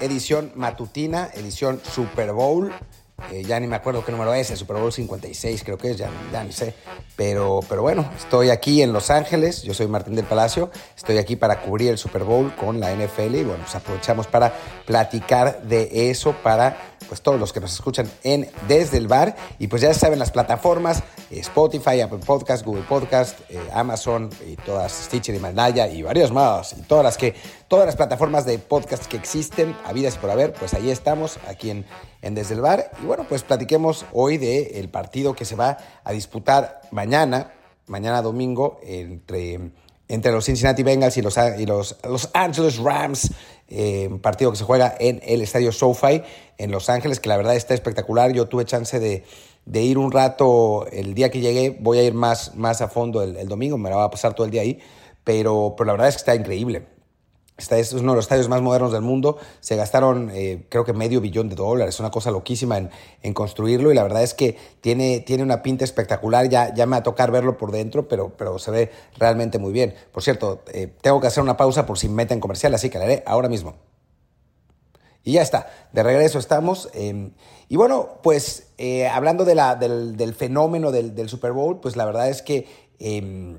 Edición matutina, edición Super Bowl. Eh, ya ni me acuerdo qué número es, el Super Bowl 56 creo que es, ya, ya ni sé. Pero, pero bueno, estoy aquí en Los Ángeles, yo soy Martín del Palacio, estoy aquí para cubrir el Super Bowl con la NFL y bueno, pues aprovechamos para platicar de eso para pues todos los que nos escuchan en Desde el Bar. Y pues ya saben las plataformas, eh, Spotify, Apple Podcast, Google Podcast, eh, Amazon y todas, Stitcher y Malaya y varios más. Y todas las que, todas las plataformas de podcast que existen, habidas y por haber, pues ahí estamos, aquí en, Desde el Bar. Y bueno, pues platiquemos hoy del el partido que se va a disputar mañana, mañana domingo, entre entre los Cincinnati Bengals y los, y los, los Angeles Rams, eh, partido que se juega en el estadio SoFi en Los Ángeles, que la verdad está espectacular. Yo tuve chance de, ir un rato el día que llegué, voy a ir más, más a fondo el, el domingo, me la va a pasar todo el día ahí, pero, pero la verdad es que está increíble. Es uno de los estadios más modernos del mundo. Se gastaron, eh, creo que medio billón de dólares, una cosa loquísima en, en, construirlo. Y la verdad es que tiene, tiene una pinta espectacular. Ya, ya me va a tocar verlo por dentro, pero, pero se ve realmente muy bien. Por cierto, eh, tengo que hacer una pausa por si meten comercial, así que la haré ahora mismo. Y ya está, de regreso estamos. Eh, y bueno, pues eh, hablando de la, del, del, fenómeno del, del, Super Bowl, pues la verdad es que, em,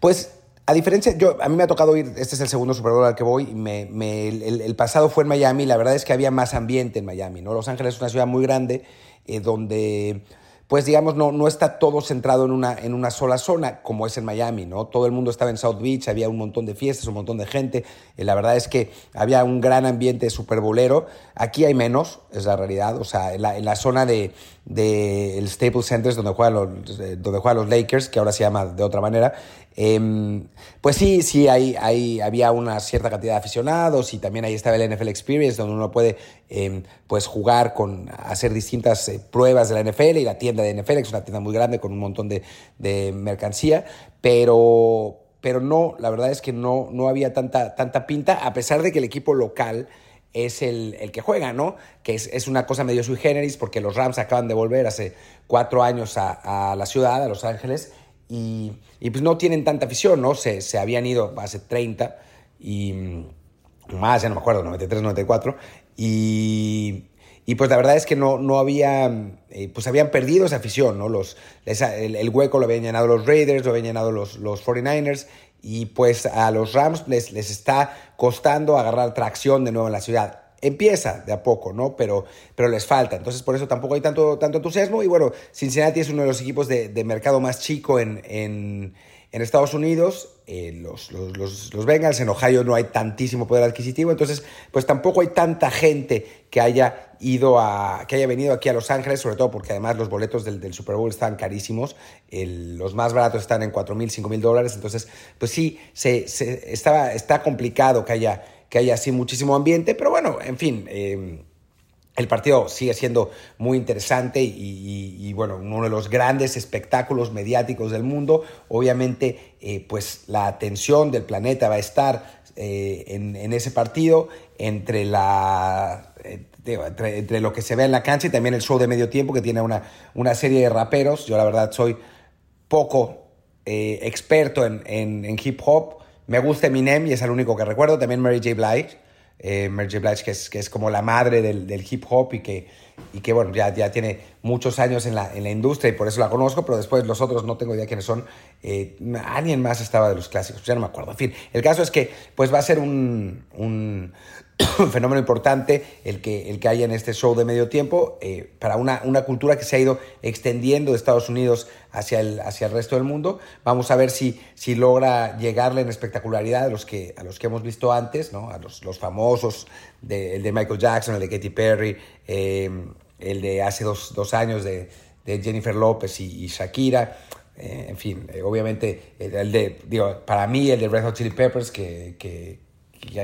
pues a diferencia, yo, a mí me ha tocado ir, este es el segundo Super al que voy, el, pasado fue en Miami, la verdad es que había más ambiente en Miami, ¿no? Los Ángeles es una ciudad muy grande, eh, donde, pues digamos, no, no está todo centrado en una, en una sola zona, como es en Miami, ¿no? Todo el mundo estaba en South Beach, había un montón de fiestas, un montón de gente, eh, la verdad es que había un gran ambiente super bolero, aquí hay menos, es la realidad, o sea, en la, zona de, de el Staples Center, donde juegan, los, donde juegan los Lakers, que ahora se llama de otra manera, eh, pues sí, sí, hay, hay, había una cierta cantidad de aficionados y también ahí estaba el NFL Experience, donde uno puede eh, pues jugar con, hacer distintas eh, pruebas de la NFL y la tienda de NFL, que es una tienda muy grande con un montón de, de mercancía, pero, pero no, la verdad es que no, no había tanta, tanta pinta, a pesar de que el equipo local es el, el, que juega, ¿no? Que es, es, una cosa medio sui generis porque los Rams acaban de volver hace cuatro años a, a la ciudad, a Los Ángeles, y, pues no tienen tanta afición, ¿no? Se, se habían ido hace 30 y más, ya no me acuerdo, 93, 94, y, y pues la verdad es que no, no había, eh, pues habían perdido esa afición, ¿no? Los, el, hueco lo habían llenado los Raiders, lo habían llenado los, los 49ers, y pues a los Rams les, les está costando agarrar tracción de nuevo en la ciudad empieza de a poco, ¿no? Pero, pero les falta. Entonces, por eso tampoco hay tanto, tanto entusiasmo. Y bueno, Cincinnati es uno de los equipos de, de mercado más chico en, en, Estados Unidos. Eh, los, los, los, los, Bengals, en Ohio no hay tantísimo poder adquisitivo. Entonces, pues tampoco hay tanta gente que haya ido a, que haya venido aquí a Los Ángeles, sobre todo porque además los boletos del, Super Bowl están carísimos. Los más baratos están en 4 mil, 5 mil dólares. Entonces, pues sí, se, se, estaba, está complicado que haya que haya así muchísimo ambiente, pero bueno, en fin, eh, el partido sigue siendo muy interesante y, bueno, uno de los grandes espectáculos mediáticos del mundo. Obviamente, eh, pues la atención del planeta va a estar eh, en, ese partido entre la... Entre, lo que se ve en la cancha y también el show de medio tiempo que tiene una, una serie de raperos. Yo la verdad soy poco experto en hip hop, me gusta Eminem y es el único que recuerdo. También Mary J. Blige. Eh, Mary J. Blige, que es, que es como la madre del, hip hop y que, y que bueno, ya, ya tiene muchos años en la, en la industria y por eso la conozco, pero después los otros no tengo idea quiénes son. Eh, alguien más estaba de los clásicos, ya no me acuerdo. En fin, el caso es que pues va a ser un, un fenómeno importante el que, el que en este show de medio tiempo eh, para una, una cultura que se ha ido extendiendo de Estados Unidos hacia el, hacia el resto del mundo. Vamos a ver si, si logra llegarle en espectacularidad a los que, a los que hemos visto antes, ¿no? a los, los famosos, de, el de Michael Jackson, el de Katy Perry, eh, el de hace dos, dos años de, de, Jennifer López y, Shakira. Eh, en fin, obviamente, el de, digo, para mí el de Red Hot Chili Peppers, que,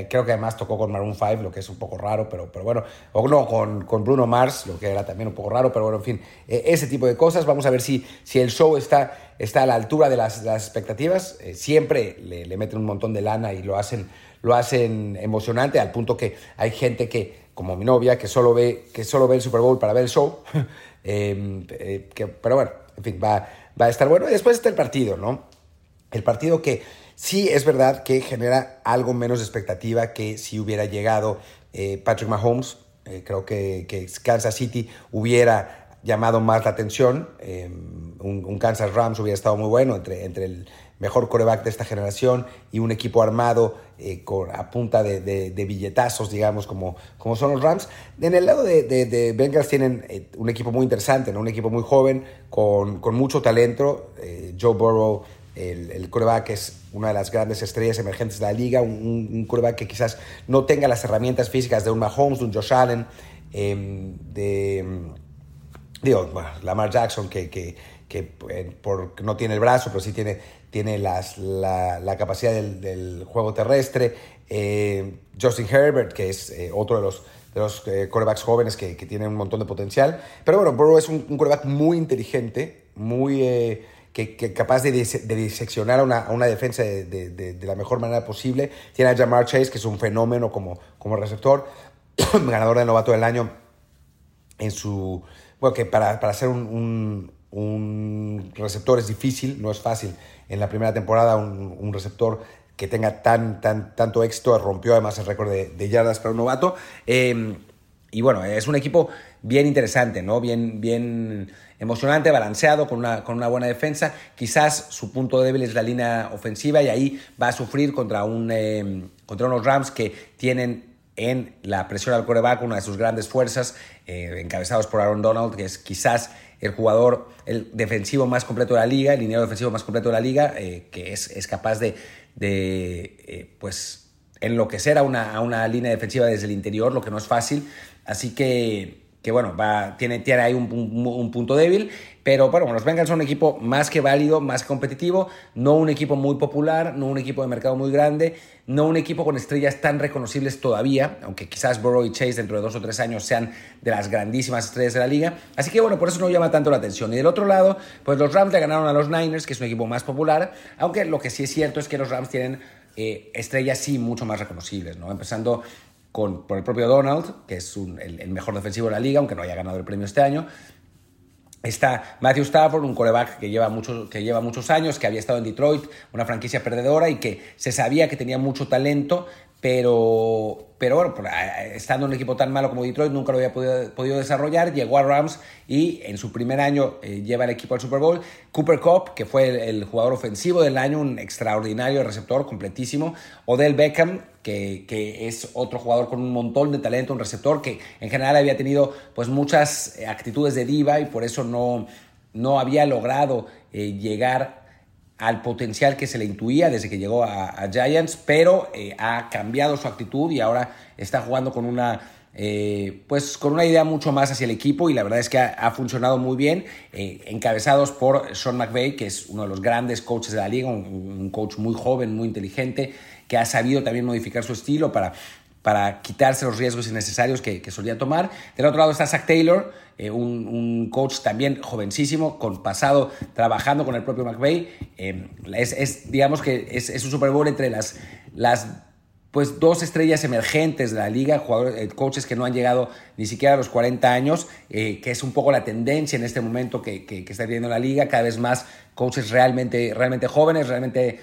creo que además tocó con Maroon 5, lo que es un poco raro, pero, pero bueno, o no, con, con Bruno Mars, lo que era también un poco raro, pero bueno, en fin, eh, ese tipo de cosas. Vamos a ver si, si el show está, está a la altura de las, expectativas. Eh, siempre le, meten un montón de lana y lo hacen, lo hacen emocionante, al punto que hay gente que, como mi novia, que solo ve, que solo ve el Super Bowl para ver el show. eh, que, pero bueno, en fin, va, va a estar bueno. Y después está el partido, ¿no? El partido que Sí, es verdad que genera algo menos de expectativa que si hubiera llegado eh, Patrick Mahomes. Eh, creo que, Kansas City hubiera llamado más la atención. Un, un, Kansas Rams hubiera estado muy bueno entre, entre el mejor coreback de esta generación y un equipo armado eh, con, a punta de, billetazos, digamos, como, como son los Rams. En el lado de, Bengals tienen un equipo muy interesante, un equipo muy joven, con, con mucho talento. Joe Burrow, el, el, coreback, es una de las grandes estrellas emergentes de la liga, un, un coreback que quizás no tenga las herramientas físicas de un Mahomes, de un Josh Allen, em, de... Digo, bueno, Lamar Jackson, que, que, que por, no tiene el brazo, pero sí tiene tiene las, la, la, capacidad del, juego terrestre. Eh, Justin Herbert, que es eh, otro de los, de los eh, quarterbacks jóvenes que, que, tiene un montón de potencial. Pero bueno, Burrow es un, un quarterback muy inteligente, muy eh, que, capaz de, diseccionar a una, una defensa de, de, de, la mejor manera posible. Tiene a Jamar Chase, que es un fenómeno como, como receptor, ganador de novato del año en su... Bueno, que para, para ser un, un, receptor es difícil, no es fácil en la primera temporada un, receptor que tenga tan, tan, tanto éxito, rompió además el récord de, yardas para un novato. Em, y bueno, es un equipo bien interesante, ¿no? Bien, bien emocionante, balanceado, con una, con una buena defensa. Quizás su punto débil es la línea ofensiva y ahí va a sufrir contra, un, em, contra unos Rams que tienen en la presión al coreback una de sus grandes fuerzas, eh, encabezados por Aaron Donald, que es quizás el jugador, el defensivo más completo de la liga, el lineal defensivo más completo de la liga, eh, que es, es, capaz de, de eh, pues, enloquecer a una, a una línea defensiva desde el interior, lo que no es fácil. Así que, que bueno, va, tiene, tiene ahí un, un, un, punto débil, pero bueno, los Bengals son un equipo más que válido, más competitivo, no un equipo muy popular, no un equipo de mercado muy grande, no un equipo con estrellas tan reconocibles todavía, aunque quizás Burrow y Chase dentro de dos o tres años sean de las grandísimas estrellas de la liga. Así que bueno, por eso no llama tanto la atención. Y del otro lado, pues los Rams le ganaron a los Niners, que es un equipo más popular, aunque lo que sí es cierto es que los Rams tienen eh, estrellas sí mucho más reconocibles, ¿no? Empezando con, por el propio Donald, que es el, mejor defensivo de la liga, aunque no haya ganado el premio este año. Está Matthew Stafford, un coreback que lleva, que lleva muchos años, que había estado en Detroit, una franquicia perdedora y que se sabía que tenía mucho talento, pero, pero bueno, estando en un equipo tan malo como Detroit, nunca lo había podido, desarrollar. Llegó a Rams y en su primer año eh, lleva el equipo al Super Bowl. Cooper Cup, que fue el, jugador ofensivo del año, un extraordinario receptor, completísimo. Odell Beckham, que, que, es otro jugador con un montón de talento, un receptor que en general había tenido pues muchas actitudes de diva y por eso no, no había logrado eh, llegar al potencial que se le intuía desde que llegó a, Giants, pero eh, ha cambiado su actitud y ahora está jugando con una, eh, pues con una idea mucho más hacia el equipo y la verdad es que ha, funcionado muy bien, eh, encabezados por Sean McVay, que es uno de los grandes coaches de la liga, un coach muy joven, muy inteligente, que ha sabido también modificar su estilo para para quitarse los riesgos innecesarios que, solía tomar. Del otro lado está Zach Taylor, eh, un, coach también jovencísimo, con pasado trabajando con el propio McVay. Eh, es, digamos que es, un Super Bowl entre las, las pues, dos estrellas emergentes de la liga, jugadores, eh, coaches que no han llegado ni siquiera a los 40 años, que es un poco la tendencia en este momento que, que, está viviendo la liga, cada vez más coaches realmente, realmente jóvenes, realmente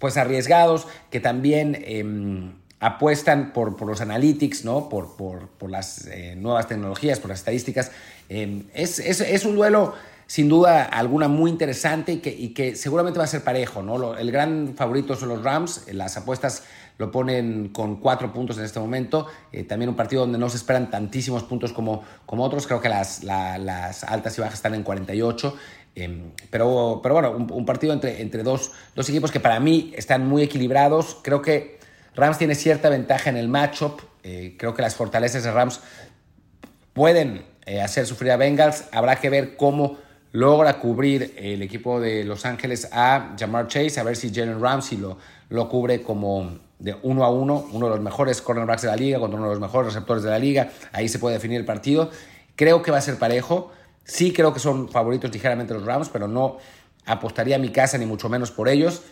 pues arriesgados, que también em, apuestan por, por, los analytics, ¿no? por, por, por las eh, nuevas tecnologías, por las estadísticas. Eh, es, es, es, un duelo sin duda alguna muy interesante y que, y que seguramente va a ser parejo. ¿no? El gran favorito son los Rams, las apuestas lo ponen con cuatro puntos en este momento. Eh, también un partido donde no se esperan tantísimos puntos como, como otros. Creo que las, la, las altas y bajas están en 48. Eh, pero, pero bueno, un, un, partido entre, entre dos, dos equipos que para mí están muy equilibrados. Creo que Rams tiene cierta ventaja en el matchup. Eh, creo que las fortalezas de Rams pueden eh, hacer sufrir a Bengals. Habrá que ver cómo logra cubrir el equipo de Los Ángeles a Jamar Chase, a ver si Jalen Ramsey lo, lo cubre como de uno a uno, uno de los mejores cornerbacks de la liga contra uno de los mejores receptores de la liga. Ahí se puede definir el partido. Creo que va a ser parejo. Sí creo que son favoritos ligeramente los Rams, pero no apostaría a mi casa ni mucho menos por ellos.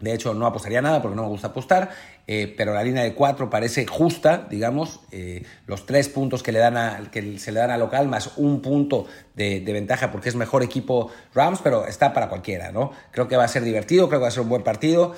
De hecho, no apostaría nada porque no me gusta apostar, eh, pero la línea de 4 parece justa, digamos. Eh, los tres puntos que, le dan a, que se le dan al local, más un punto de, ventaja porque es mejor equipo Rams, pero está para cualquiera, ¿no? Creo que va a ser divertido, creo que va a ser un buen partido.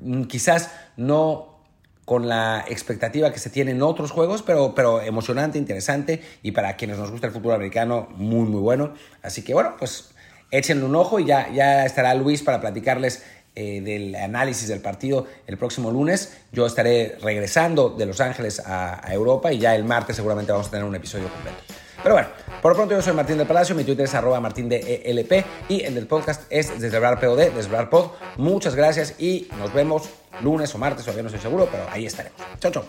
Mm, quizás no con la expectativa que se tiene en otros juegos, pero, pero emocionante, interesante y para quienes nos gusta el fútbol americano, muy, muy bueno. Así que bueno, pues échenle un ojo y ya, ya estará Luis para platicarles eh, del análisis del partido el próximo lunes. Yo estaré regresando de Los Ángeles a, Europa y ya el martes seguramente vamos a tener un episodio completo. Pero bueno, por lo pronto yo soy Martín del Palacio, mi Twitter es arroba martín de ELP y el del podcast es Desdebrar POD, Pod. Muchas gracias y nos vemos lunes o martes, todavía no estoy seguro, pero ahí estaremos. Chao, chao.